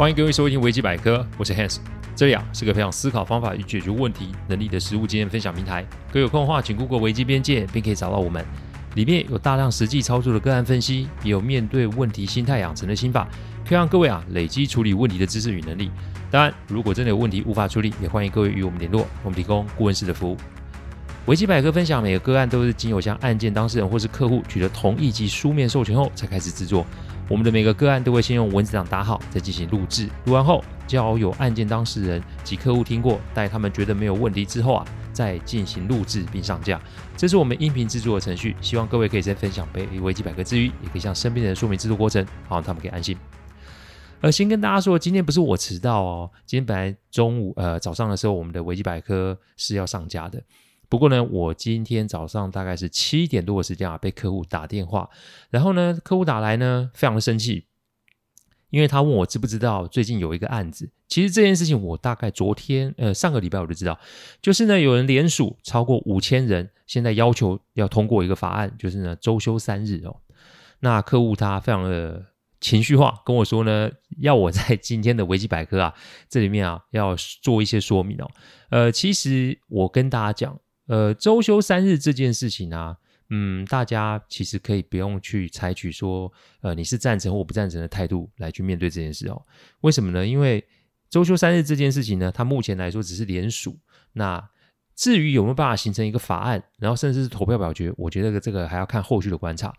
欢迎各位收听维基百科，我是 Hans，这里啊是个培养思考方法与解决问题能力的实务经验分享平台。各位有空的话，请 Google 危机边界，并可以找到我们。里面有大量实际操作的个案分析，也有面对问题心态养成的心法，可以让各位啊累积处理问题的知识与能力。当然，如果真的有问题无法处理，也欢迎各位与我们联络，我们提供顾问式的服务。维基百科分享每个个案都是经由向案件当事人或是客户取得同意及书面授权后才开始制作。我们的每个个案都会先用文字档打好，再进行录制。录完后，交由案件当事人及客户听过，待他们觉得没有问题之后啊，再进行录制并上架。这是我们音频制作的程序。希望各位可以在分享被维基百科之余，也可以向身边的人说明制作过程，好让他们可以安心。呃，先跟大家说，今天不是我迟到哦，今天本来中午呃早上的时候，我们的维基百科是要上架的。不过呢，我今天早上大概是七点多的时间啊，被客户打电话，然后呢，客户打来呢，非常的生气，因为他问我知不知道最近有一个案子。其实这件事情我大概昨天呃上个礼拜我就知道，就是呢有人联署超过五千人，现在要求要通过一个法案，就是呢周休三日哦。那客户他非常的情绪化，跟我说呢，要我在今天的维基百科啊这里面啊要做一些说明哦。呃，其实我跟大家讲。呃，周休三日这件事情啊，嗯，大家其实可以不用去采取说，呃，你是赞成或不赞成的态度来去面对这件事哦。为什么呢？因为周休三日这件事情呢，它目前来说只是联署。那至于有没有办法形成一个法案，然后甚至是投票表决，我觉得这个还要看后续的观察。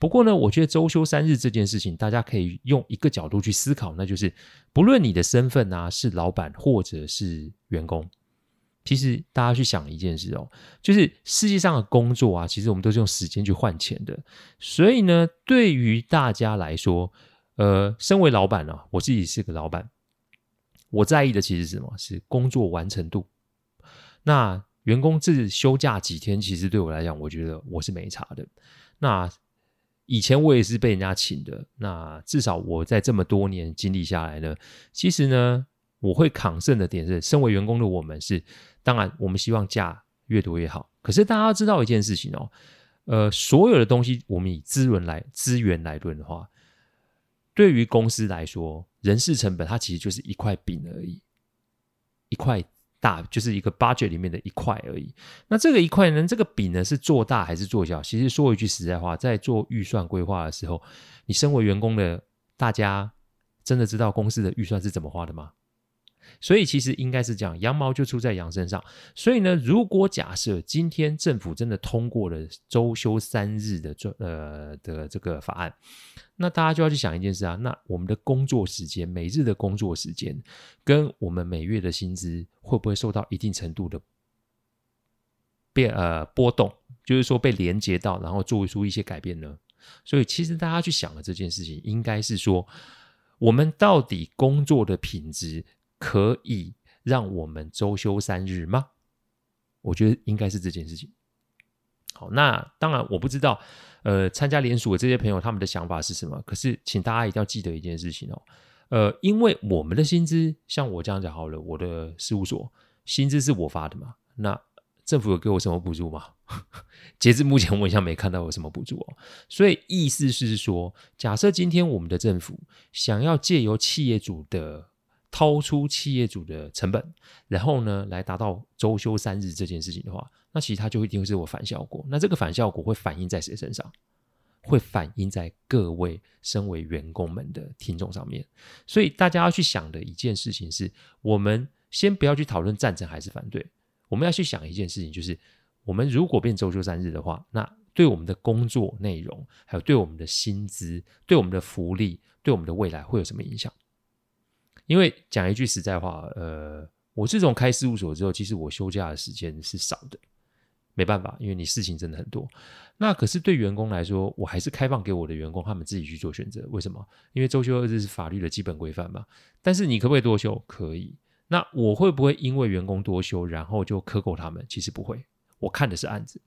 不过呢，我觉得周休三日这件事情，大家可以用一个角度去思考，那就是不论你的身份啊是老板或者是员工。其实大家去想一件事哦，就是世界上的工作啊，其实我们都是用时间去换钱的。所以呢，对于大家来说，呃，身为老板呢、啊，我自己是个老板，我在意的其实是什么？是工作完成度。那员工自休假几天，其实对我来讲，我觉得我是没差的。那以前我也是被人家请的，那至少我在这么多年经历下来呢，其实呢。我会抗胜的点是，身为员工的我们是，当然我们希望假越多越好。可是大家知道一件事情哦，呃，所有的东西我们以资源来资源来论的话，对于公司来说，人事成本它其实就是一块饼而已，一块大就是一个 budget 里面的一块而已。那这个一块呢，这个饼呢是做大还是做小？其实说一句实在话，在做预算规划的时候，你身为员工的大家，真的知道公司的预算是怎么花的吗？所以其实应该是这样，羊毛就出在羊身上。所以呢，如果假设今天政府真的通过了周休三日的这呃的这个法案，那大家就要去想一件事啊，那我们的工作时间，每日的工作时间，跟我们每月的薪资会不会受到一定程度的变呃波动？就是说被连接到，然后做出一些改变呢？所以其实大家去想的这件事情，应该是说，我们到底工作的品质。可以让我们周休三日吗？我觉得应该是这件事情。好，那当然我不知道，呃，参加联署的这些朋友他们的想法是什么。可是，请大家一定要记得一件事情哦，呃，因为我们的薪资，像我这样讲好了，我的事务所薪资是我发的嘛，那政府有给我什么补助吗？截至目前，我好像没看到有什么补助哦。所以意思是说，假设今天我们的政府想要借由企业主的掏出企业主的成本，然后呢，来达到周休三日这件事情的话，那其实它就一定会是我反效果。那这个反效果会反映在谁身上？会反映在各位身为员工们的听众上面。所以大家要去想的一件事情是，我们先不要去讨论赞成还是反对，我们要去想一件事情，就是我们如果变周休三日的话，那对我们的工作内容，还有对我们的薪资、对我们的福利、对我们的未来会有什么影响？因为讲一句实在话，呃，我自从开事务所之后，其实我休假的时间是少的，没办法，因为你事情真的很多。那可是对员工来说，我还是开放给我的员工他们自己去做选择。为什么？因为周休二日是法律的基本规范嘛。但是你可不可以多休？可以。那我会不会因为员工多休，然后就克扣他们？其实不会。我看的是案子。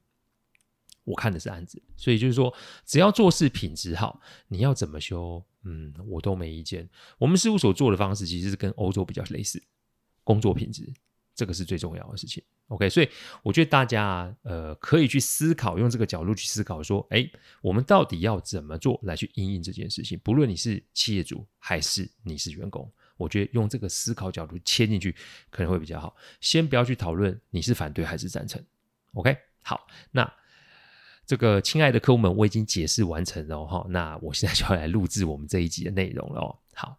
我看的是案子，所以就是说，只要做事品质好，你要怎么修，嗯，我都没意见。我们事务所做的方式其实是跟欧洲比较类似，工作品质这个是最重要的事情。OK，所以我觉得大家呃可以去思考，用这个角度去思考，说，哎，我们到底要怎么做来去因应这件事情？不论你是企业主还是你是员工，我觉得用这个思考角度切进去可能会比较好。先不要去讨论你是反对还是赞成。OK，好，那这个亲爱的客户们，我已经解释完成了哈。那我现在就要来录制我们这一集的内容了。好，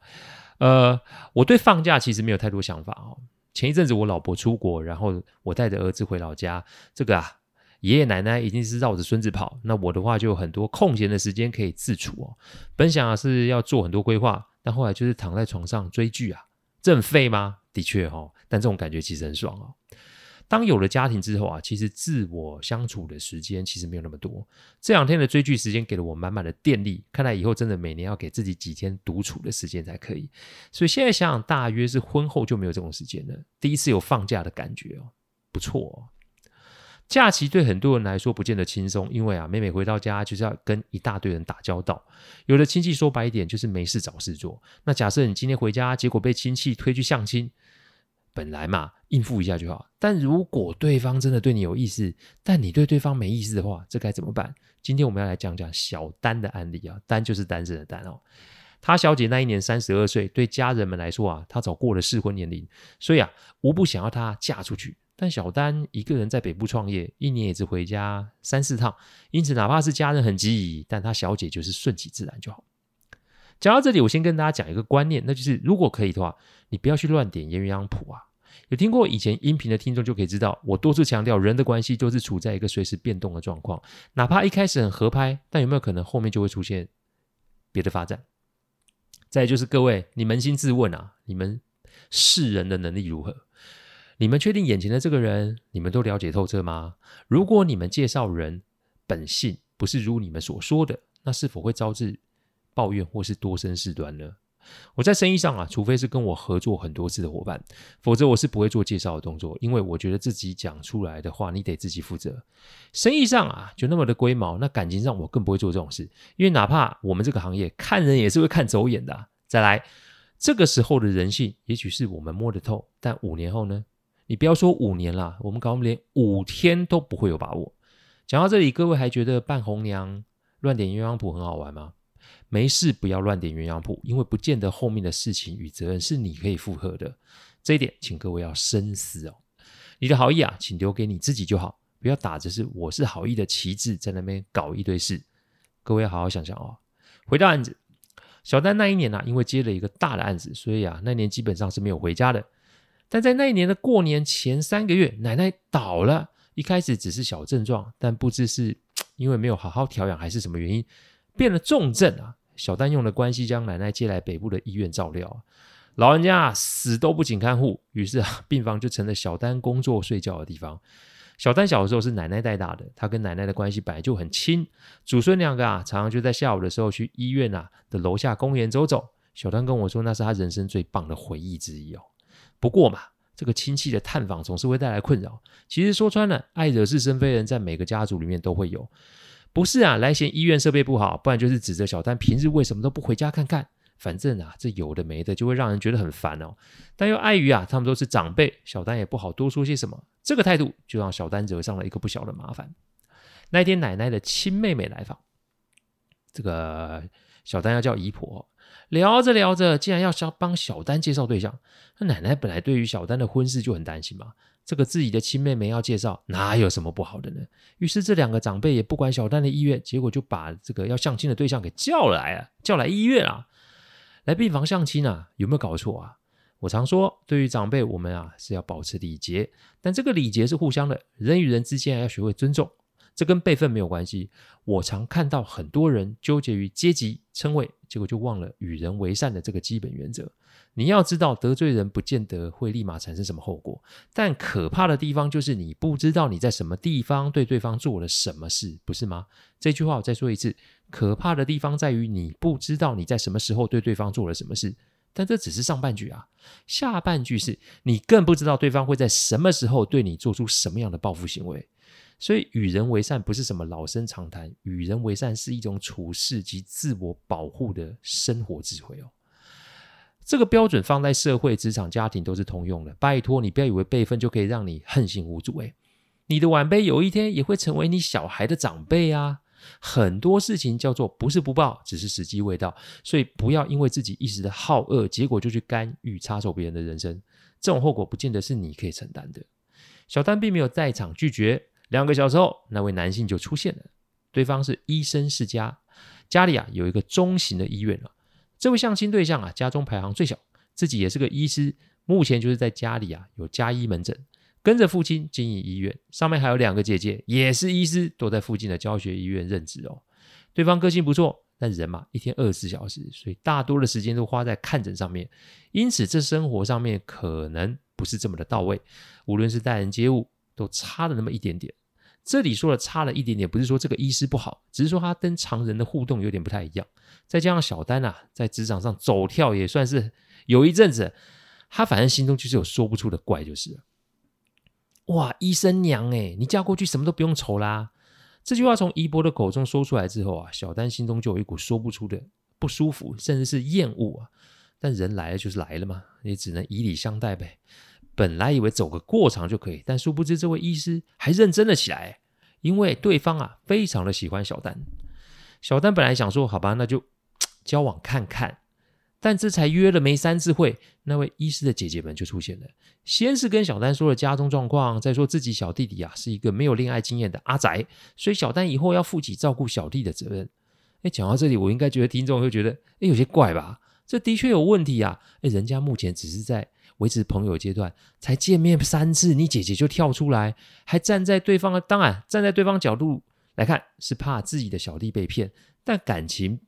呃，我对放假其实没有太多想法哦。前一阵子我老婆出国，然后我带着儿子回老家，这个啊。爷爷奶奶一定是绕着孙子跑，那我的话就有很多空闲的时间可以自处哦。本想啊是要做很多规划，但后来就是躺在床上追剧啊，这很废吗？的确哦，但这种感觉其实很爽哦。当有了家庭之后啊，其实自我相处的时间其实没有那么多。这两天的追剧时间给了我满满的电力，看来以后真的每年要给自己几天独处的时间才可以。所以现在想想，大约是婚后就没有这种时间了。第一次有放假的感觉哦，不错哦。假期对很多人来说不见得轻松，因为啊，每每回到家就是要跟一大堆人打交道。有的亲戚说白一点就是没事找事做。那假设你今天回家，结果被亲戚推去相亲，本来嘛应付一下就好。但如果对方真的对你有意思，但你对对方没意思的话，这该怎么办？今天我们要来讲讲小丹的案例啊，丹就是单身的丹哦。她小姐那一年三十二岁，对家人们来说啊，她早过了适婚年龄，所以啊，无不想要她嫁出去。但小丹一个人在北部创业，一年也只回家三四趟，因此哪怕是家人很急，但他小姐就是顺其自然就好。讲到这里，我先跟大家讲一个观念，那就是如果可以的话，你不要去乱点鸳鸯谱啊。有听过以前音频的听众就可以知道，我多次强调，人的关系都是处在一个随时变动的状况，哪怕一开始很合拍，但有没有可能后面就会出现别的发展？再就是各位，你扪心自问啊，你们识人的能力如何？你们确定眼前的这个人，你们都了解透彻吗？如果你们介绍人本性不是如你们所说的，那是否会招致抱怨或是多生事端呢？我在生意上啊，除非是跟我合作很多次的伙伴，否则我是不会做介绍的动作，因为我觉得自己讲出来的话，你得自己负责。生意上啊，就那么的龟毛，那感情上我更不会做这种事，因为哪怕我们这个行业看人也是会看走眼的。再来，这个时候的人性，也许是我们摸得透，但五年后呢？你不要说五年啦，我们搞我们连五天都不会有把握。讲到这里，各位还觉得扮红娘乱点鸳鸯谱很好玩吗？没事，不要乱点鸳鸯谱，因为不见得后面的事情与责任是你可以负荷的。这一点，请各位要深思哦。你的好意啊，请留给你自己就好，不要打着是我是好意的旗帜在那边搞一堆事。各位要好好想想哦。回到案子，小丹那一年啊，因为接了一个大的案子，所以啊，那年基本上是没有回家的。但在那一年的过年前三个月，奶奶倒了。一开始只是小症状，但不知是 因为没有好好调养，还是什么原因，变了重症啊！小丹用了关系将奶奶接来北部的医院照料。老人家，死都不请看护，于是啊，病房就成了小丹工作睡觉的地方。小丹小的时候是奶奶带大的，他跟奶奶的关系本来就很亲。祖孙两个啊，常常就在下午的时候去医院啊的楼下公园走走。小丹跟我说，那是他人生最棒的回忆之一哦。不过嘛，这个亲戚的探访总是会带来困扰。其实说穿了，爱惹是生非人，在每个家族里面都会有。不是啊，来嫌医院设备不好，不然就是指责小丹平日为什么都不回家看看。反正啊，这有的没的，就会让人觉得很烦哦。但又碍于啊，他们都是长辈，小丹也不好多说些什么。这个态度就让小丹惹上了一个不小的麻烦。那天奶奶的亲妹妹来访，这个小丹要叫姨婆。聊着聊着，竟然要帮帮小丹介绍对象。那奶奶本来对于小丹的婚事就很担心嘛，这个自己的亲妹妹要介绍，哪有什么不好的呢？于是这两个长辈也不管小丹的意愿，结果就把这个要相亲的对象给叫来了，叫来医院啊，来病房相亲啊，有没有搞错啊？我常说，对于长辈，我们啊是要保持礼节，但这个礼节是互相的，人与人之间要学会尊重。这跟辈分没有关系。我常看到很多人纠结于阶级称谓，结果就忘了与人为善的这个基本原则。你要知道，得罪人不见得会立马产生什么后果，但可怕的地方就是你不知道你在什么地方对对方做了什么事，不是吗？这句话我再说一次：可怕的地方在于你不知道你在什么时候对对方做了什么事。但这只是上半句啊，下半句是你更不知道对方会在什么时候对你做出什么样的报复行为。所以，与人为善不是什么老生常谈，与人为善是一种处事及自我保护的生活智慧哦。这个标准放在社会、职场、家庭都是通用的。拜托你不要以为辈分就可以让你横行无阻诶，你的晚辈有一天也会成为你小孩的长辈啊。很多事情叫做不是不报，只是时机未到。所以不要因为自己一时的好恶，结果就去干预插手别人的人生，这种后果不见得是你可以承担的。小丹并没有在场拒绝，两个小时后，那位男性就出现了。对方是医生世家，家里啊有一个中型的医院了。这位相亲对象啊，家中排行最小，自己也是个医师，目前就是在家里啊有家医门诊。跟着父亲经营医院，上面还有两个姐姐，也是医师，都在附近的教学医院任职哦。对方个性不错，但人嘛，一天二十四小时，所以大多的时间都花在看诊上面，因此这生活上面可能不是这么的到位。无论是待人接物，都差了那么一点点。这里说的差了一点点，不是说这个医师不好，只是说他跟常人的互动有点不太一样。再加上小丹啊，在职场上走跳也算是有一阵子，他反正心中就是有说不出的怪，就是。哇，医生娘诶，你嫁过去什么都不用愁啦！这句话从姨伯的口中说出来之后啊，小丹心中就有一股说不出的不舒服，甚至是厌恶啊。但人来了就是来了嘛，也只能以礼相待呗。本来以为走个过场就可以，但殊不知这位医师还认真了起来，因为对方啊非常的喜欢小丹。小丹本来想说好吧，那就 交往看看。但这才约了没三次会，那位医师的姐姐们就出现了。先是跟小丹说了家中状况，再说自己小弟弟啊是一个没有恋爱经验的阿宅，所以小丹以后要负起照顾小弟的责任。哎，讲到这里，我应该觉得听众会觉得，哎，有些怪吧？这的确有问题啊！哎，人家目前只是在维持朋友阶段，才见面三次，你姐姐就跳出来，还站在对方的，当然站在对方角度来看，是怕自己的小弟被骗，但感情。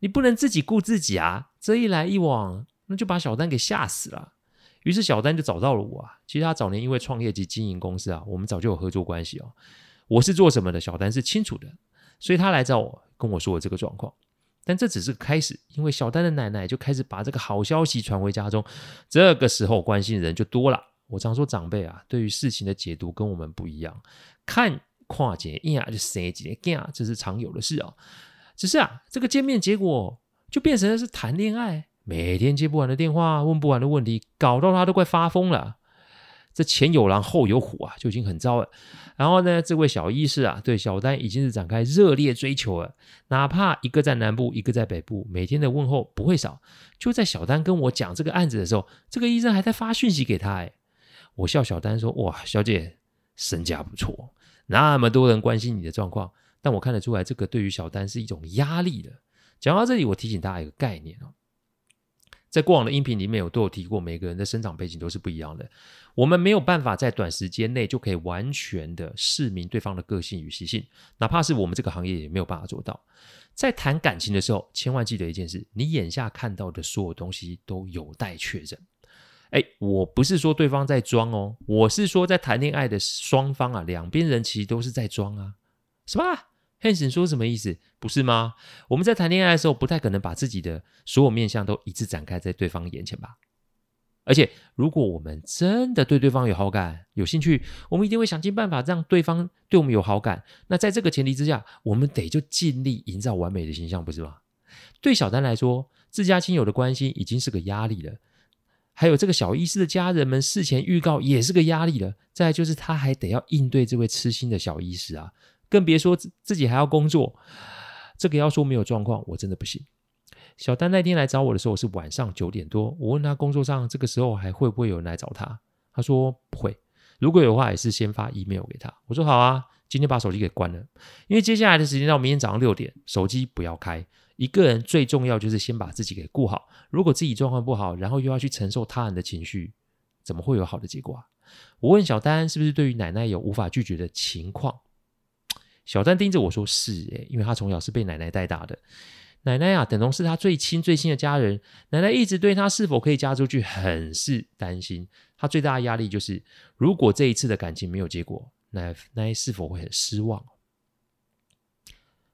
你不能自己顾自己啊！这一来一往，那就把小丹给吓死了。于是小丹就找到了我啊。其实他早年因为创业及经营公司啊，我们早就有合作关系哦。我是做什么的，小丹是清楚的，所以他来找我，跟我说了这个状况。但这只是开始，因为小丹的奶奶就开始把这个好消息传回家中。这个时候关心的人就多了。我常说长辈啊，对于事情的解读跟我们不一样，看跨界一就生几个，这是常有的事啊。只是啊，这个见面结果就变成了是谈恋爱，每天接不完的电话，问不完的问题，搞到他都快发疯了。这前有狼后有虎啊，就已经很糟了。然后呢，这位小医师啊，对小丹已经是展开热烈追求了，哪怕一个在南部，一个在北部，每天的问候不会少。就在小丹跟我讲这个案子的时候，这个医生还在发讯息给他。哎，我笑小丹说：“哇，小姐身价不错，那么多人关心你的状况。”但我看得出来，这个对于小丹是一种压力的。讲到这里，我提醒大家一个概念哦，在过往的音频里面，我都有提过，每个人的生长背景都是不一样的。我们没有办法在短时间内就可以完全的释明对方的个性与习性，哪怕是我们这个行业也没有办法做到。在谈感情的时候，千万记得一件事：你眼下看到的所有东西都有待确认。哎，我不是说对方在装哦，我是说在谈恋爱的双方啊，两边人其实都是在装啊。什么？Hanson 说什么意思？不是吗？我们在谈恋爱的时候，不太可能把自己的所有面相都一次展开在对方眼前吧？而且，如果我们真的对对方有好感、有兴趣，我们一定会想尽办法让对方对我们有好感。那在这个前提之下，我们得就尽力营造完美的形象，不是吗？对小丹来说，自家亲友的关心已经是个压力了，还有这个小医师的家人们事前预告也是个压力了。再就是他还得要应对这位痴心的小医师啊。更别说自自己还要工作，这个要说没有状况，我真的不行。小丹那天来找我的时候是晚上九点多，我问他工作上这个时候还会不会有人来找他，他说不会，如果有的话也是先发 email 给他。我说好啊，今天把手机给关了，因为接下来的时间到明天早上六点，手机不要开。一个人最重要就是先把自己给顾好，如果自己状况不好，然后又要去承受他人的情绪，怎么会有好的结果啊？我问小丹是不是对于奶奶有无法拒绝的情况？小丹盯着我说：“是诶，因为他从小是被奶奶带大的，奶奶啊，等同是他最亲最亲的家人。奶奶一直对他是否可以嫁出去很是担心。他最大的压力就是，如果这一次的感情没有结果，奶奶是否会很失望？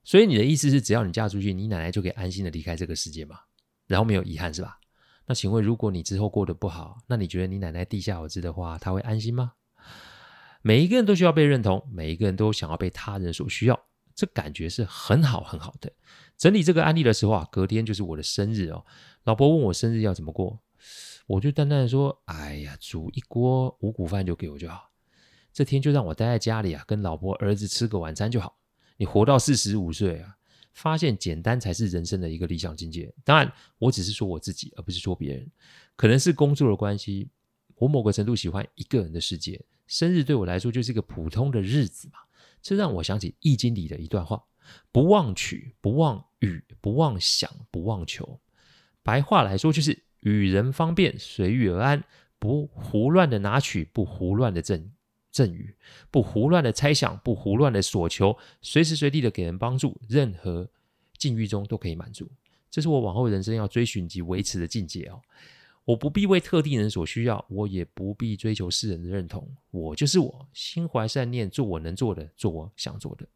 所以你的意思是，只要你嫁出去，你奶奶就可以安心的离开这个世界吗？然后没有遗憾是吧？那请问，如果你之后过得不好，那你觉得你奶奶地下有知的话，她会安心吗？”每一个人都需要被认同，每一个人都想要被他人所需要，这感觉是很好很好的。整理这个案例的时候啊，隔天就是我的生日哦。老婆问我生日要怎么过，我就淡淡的说：“哎呀，煮一锅五谷饭就给我就好。这天就让我待在家里啊，跟老婆儿子吃个晚餐就好。你活到四十五岁啊，发现简单才是人生的一个理想境界。当然，我只是说我自己，而不是说别人。可能是工作的关系，我某个程度喜欢一个人的世界。生日对我来说就是一个普通的日子嘛。这让我想起《易经》里的一段话：“不妄取，不妄语，不妄想，不妄求。”白话来说就是与人方便，随遇而安，不胡乱的拿取，不胡乱的赠赠予，不胡乱的猜想，不胡乱的索求，随时随地的给人帮助，任何境遇中都可以满足。这是我往后人生要追寻及维持的境界哦。我不必为特定人所需要，我也不必追求世人的认同。我就是我，心怀善念，做我能做的，做我想做的。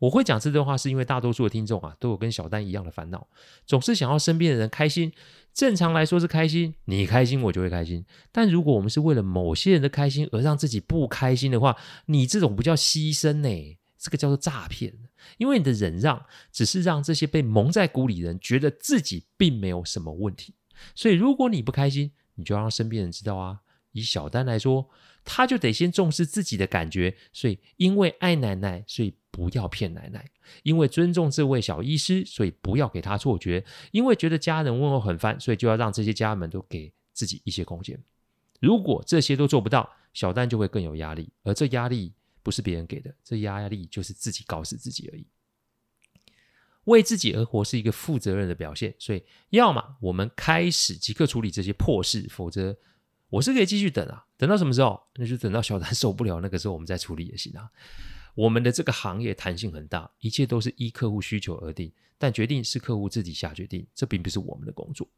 我会讲这段话，是因为大多数的听众啊，都有跟小丹一样的烦恼，总是想要身边的人开心。正常来说是开心，你开心我就会开心。但如果我们是为了某些人的开心而让自己不开心的话，你这种不叫牺牲呢，这个叫做诈骗。因为你的忍让，只是让这些被蒙在鼓里的人觉得自己并没有什么问题。所以，如果你不开心，你就要让身边人知道啊。以小丹来说，他就得先重视自己的感觉。所以，因为爱奶奶，所以不要骗奶奶；因为尊重这位小医师，所以不要给他错觉；因为觉得家人问候很烦，所以就要让这些家人们都给自己一些空间。如果这些都做不到，小丹就会更有压力，而这压力不是别人给的，这压力就是自己搞死自己而已。为自己而活是一个负责任的表现，所以要么我们开始即刻处理这些破事，否则我是可以继续等啊，等到什么时候？那就等到小丹 受不了那个时候，我们再处理也行啊。我们的这个行业弹性很大，一切都是依客户需求而定，但决定是客户自己下决定，这并不是我们的工作。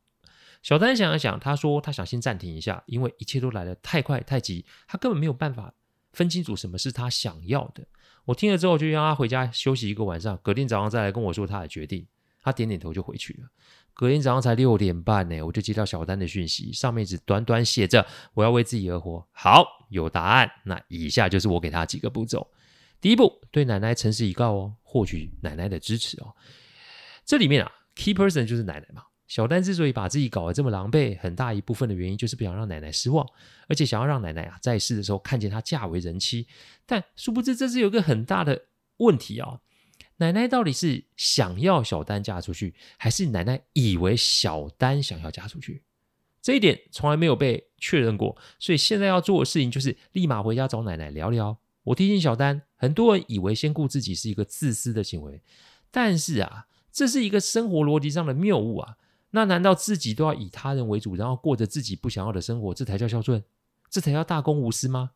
小丹想了想，他说他想先暂停一下，因为一切都来得太快太急，他根本没有办法分清楚什么是他想要的。我听了之后，就让他回家休息一个晚上，隔天早上再来跟我说他的决定。他点点头就回去了。隔天早上才六点半呢，我就接到小丹的讯息，上面只短短写着：“我要为自己而活。”好，有答案。那以下就是我给他几个步骤。第一步，对奶奶诚实以告哦，获取奶奶的支持哦。这里面啊，key person 就是奶奶嘛。小丹之所以把自己搞得这么狼狈，很大一部分的原因就是不想让奶奶失望，而且想要让奶奶啊在世的时候看见她嫁为人妻。但殊不知这是有个很大的问题啊、哦！奶奶到底是想要小丹嫁出去，还是奶奶以为小丹想要嫁出去？这一点从来没有被确认过。所以现在要做的事情就是立马回家找奶奶聊聊。我提醒小丹，很多人以为先顾自己是一个自私的行为，但是啊，这是一个生活逻辑上的谬误啊！那难道自己都要以他人为主，然后过着自己不想要的生活，这才叫孝顺？这才叫大公无私吗？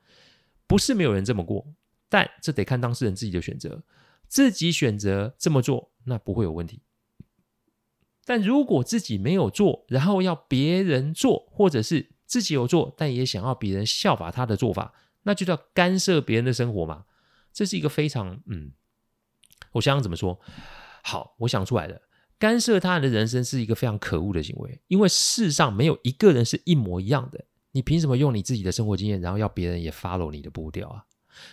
不是没有人这么过，但这得看当事人自己的选择。自己选择这么做，那不会有问题。但如果自己没有做，然后要别人做，或者是自己有做，但也想要别人效法他的做法，那就叫干涉别人的生活嘛。这是一个非常……嗯，我想想怎么说。好，我想出来了。干涉他人的人生是一个非常可恶的行为，因为世上没有一个人是一模一样的。你凭什么用你自己的生活经验，然后要别人也 follow 你的步调啊？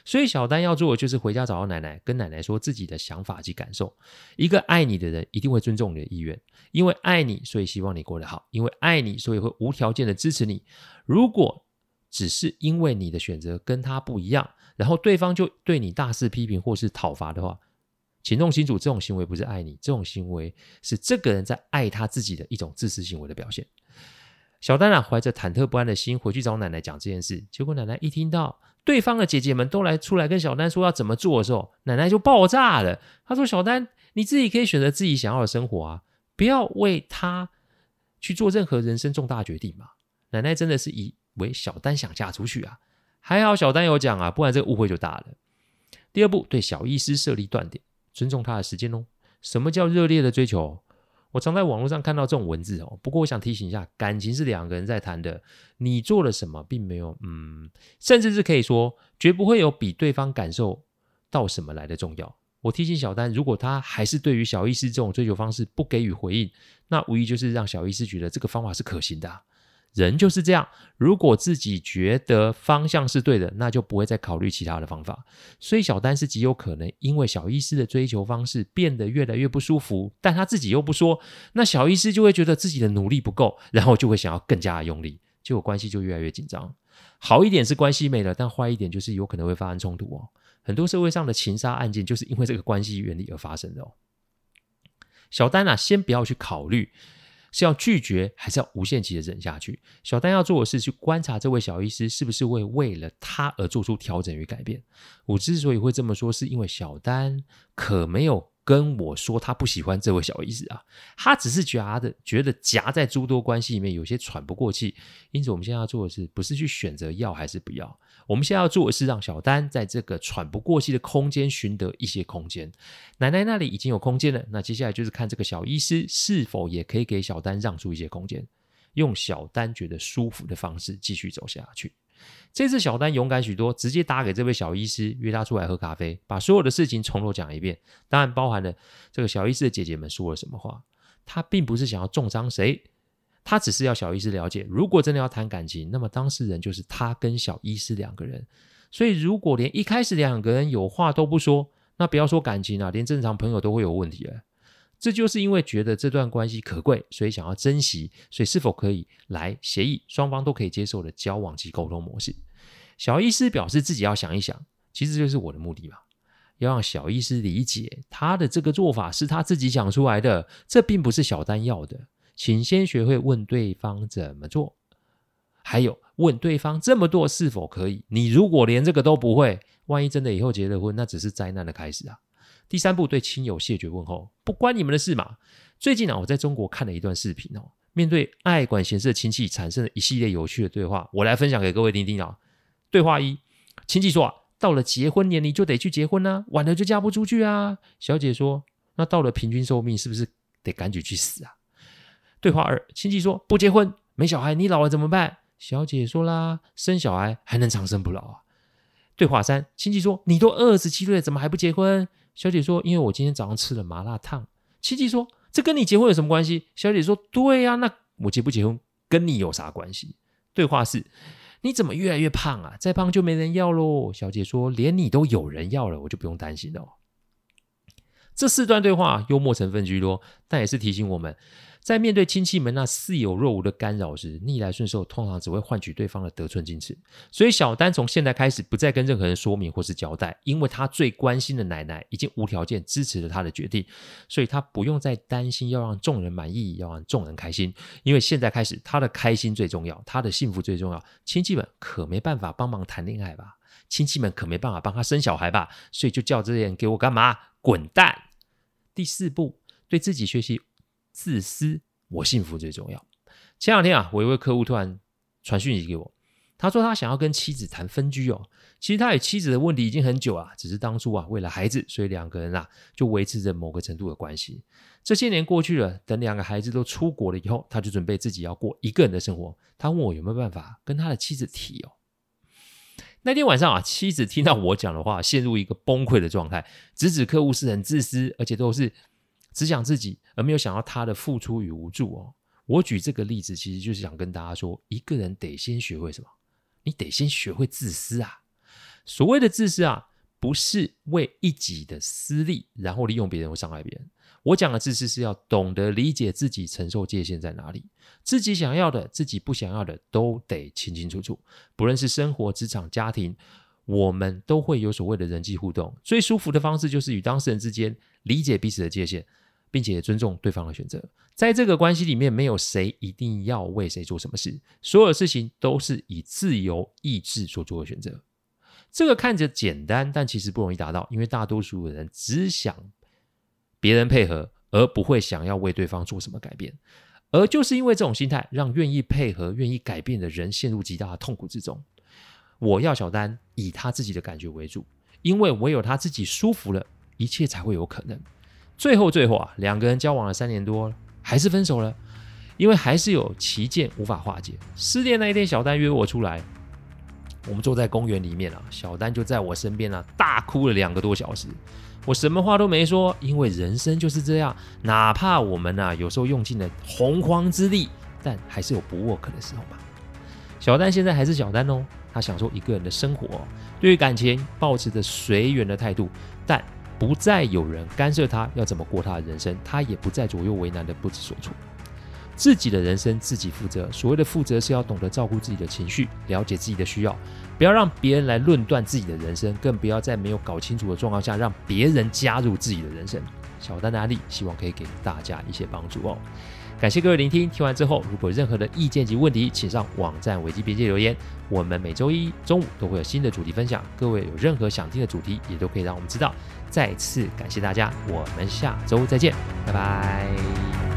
所以小丹要做的就是回家找到奶奶，跟奶奶说自己的想法及感受。一个爱你的人一定会尊重你的意愿，因为爱你，所以希望你过得好；因为爱你，所以会无条件的支持你。如果只是因为你的选择跟他不一样，然后对方就对你大肆批评或是讨伐的话，请弄清楚，这种行为不是爱你，这种行为是这个人在爱他自己的一种自私行为的表现。小丹啊，怀着忐忑不安的心回去找奶奶讲这件事，结果奶奶一听到对方的姐姐们都来出来跟小丹说要怎么做的时候，奶奶就爆炸了。她说：“小丹，你自己可以选择自己想要的生活啊，不要为他去做任何人生重大决定嘛。”奶奶真的是以为小丹想嫁出去啊，还好小丹有讲啊，不然这个误会就大了。第二步，对小医师设立断点。尊重他的时间哦。什么叫热烈的追求？我常在网络上看到这种文字哦。不过我想提醒一下，感情是两个人在谈的，你做了什么，并没有，嗯，甚至是可以说，绝不会有比对方感受到什么来的重要。我提醒小丹，如果他还是对于小医师这种追求方式不给予回应，那无疑就是让小医师觉得这个方法是可行的。人就是这样，如果自己觉得方向是对的，那就不会再考虑其他的方法。所以小丹是极有可能因为小医师的追求方式变得越来越不舒服，但他自己又不说，那小医师就会觉得自己的努力不够，然后就会想要更加的用力，结果关系就越来越紧张。好一点是关系没了，但坏一点就是有可能会发生冲突哦。很多社会上的情杀案件就是因为这个关系原理而发生的哦。小丹啊，先不要去考虑是要拒绝还是要无限期的忍下去。小丹要做的是去观察这位小医师是不是会为了他而做出调整与改变。我之所以会这么说，是因为小丹可没有。跟我说他不喜欢这位小医师啊，他只是夹的，觉得夹在诸多关系里面有些喘不过气。因此，我们现在要做的是，不是去选择要还是不要？我们现在要做的是让小丹在这个喘不过气的空间寻得一些空间。奶奶那里已经有空间了，那接下来就是看这个小医师是否也可以给小丹让出一些空间，用小丹觉得舒服的方式继续走下去。这次小丹勇敢许多，直接打给这位小医师，约他出来喝咖啡，把所有的事情从头讲一遍。当然包含了这个小医师的姐姐们说了什么话。他并不是想要重伤谁，他只是要小医师了解，如果真的要谈感情，那么当事人就是他跟小医师两个人。所以如果连一开始两个人有话都不说，那不要说感情啊，连正常朋友都会有问题了。这就是因为觉得这段关系可贵，所以想要珍惜，所以是否可以来协议，双方都可以接受的交往及沟通模式。小医师表示自己要想一想，其实就是我的目的嘛，要让小医师理解他的这个做法是他自己想出来的，这并不是小丹要的。请先学会问对方怎么做，还有问对方这么做是否可以。你如果连这个都不会，万一真的以后结了婚，那只是灾难的开始啊。第三步，对亲友谢绝问候，不关你们的事嘛。最近啊，我在中国看了一段视频哦，面对爱管闲事的亲戚，产生了一系列有趣的对话，我来分享给各位听听啊。对话一，亲戚说啊，到了结婚年龄就得去结婚啊，晚了就嫁不出去啊。小姐说，那到了平均寿命是不是得赶紧去死啊？对话二，亲戚说不结婚没小孩，你老了怎么办？小姐说啦，生小孩还能长生不老啊。对话三，亲戚说你都二十七岁，怎么还不结婚？小姐说：“因为我今天早上吃了麻辣烫。”亲戚说：“这跟你结婚有什么关系？”小姐说：“对呀，那我结不结婚跟你有啥关系？”对话四：“你怎么越来越胖啊？再胖就没人要喽。”小姐说：“连你都有人要了，我就不用担心了。”这四段对话幽默成分居多，但也是提醒我们。在面对亲戚们那似有若无的干扰时，逆来顺受通常只会换取对方的得寸进尺。所以小丹从现在开始不再跟任何人说明或是交代，因为他最关心的奶奶已经无条件支持了他的决定，所以他不用再担心要让众人满意，要让众人开心。因为现在开始，他的开心最重要，他的幸福最重要。亲戚们可没办法帮忙谈恋爱吧？亲戚们可没办法帮他生小孩吧？所以就叫这些人给我干嘛？滚蛋！第四步，对自己学习。自私，我幸福最重要。前两天啊，我一位客户突然传讯息给我，他说他想要跟妻子谈分居哦。其实他与妻子的问题已经很久了，只是当初啊为了孩子，所以两个人啊就维持着某个程度的关系。这些年过去了，等两个孩子都出国了以后，他就准备自己要过一个人的生活。他问我有没有办法跟他的妻子提哦。那天晚上啊，妻子听到我讲的话，陷入一个崩溃的状态，直指客户是很自私，而且都是。只想自己，而没有想到他的付出与无助哦。我举这个例子，其实就是想跟大家说，一个人得先学会什么？你得先学会自私啊。所谓的自私啊，不是为一己的私利，然后利用别人或伤害别人。我讲的自私是要懂得理解自己承受界限在哪里，自己想要的，自己不想要的，都得清清楚楚。不论是生活、职场、家庭，我们都会有所谓的人际互动。最舒服的方式就是与当事人之间理解彼此的界限。并且尊重对方的选择，在这个关系里面，没有谁一定要为谁做什么事，所有事情都是以自由意志所做的选择。这个看着简单，但其实不容易达到，因为大多数的人只想别人配合，而不会想要为对方做什么改变。而就是因为这种心态，让愿意配合、愿意改变的人陷入极大的痛苦之中。我要小丹以他自己的感觉为主，因为唯有他自己舒服了，一切才会有可能。最后，最后啊，两个人交往了三年多，还是分手了，因为还是有歧见无法化解。失恋那一天，小丹约我出来，我们坐在公园里面啊，小丹就在我身边啊，大哭了两个多小时。我什么话都没说，因为人生就是这样，哪怕我们啊有时候用尽了洪荒之力，但还是有不 work 的时候嘛。小丹现在还是小丹哦，他享受一个人的生活，对于感情抱持着随缘的态度，但。不再有人干涉他要怎么过他的人生，他也不再左右为难的不知所措。自己的人生自己负责。所谓的负责，是要懂得照顾自己的情绪，了解自己的需要，不要让别人来论断自己的人生，更不要在没有搞清楚的状况下让别人加入自己的人生。小丹的案例，希望可以给大家一些帮助哦。感谢各位聆听，听完之后，如果任何的意见及问题，请上网站维基边界留言。我们每周一中午都会有新的主题分享，各位有任何想听的主题，也都可以让我们知道。再次感谢大家，我们下周再见，拜拜。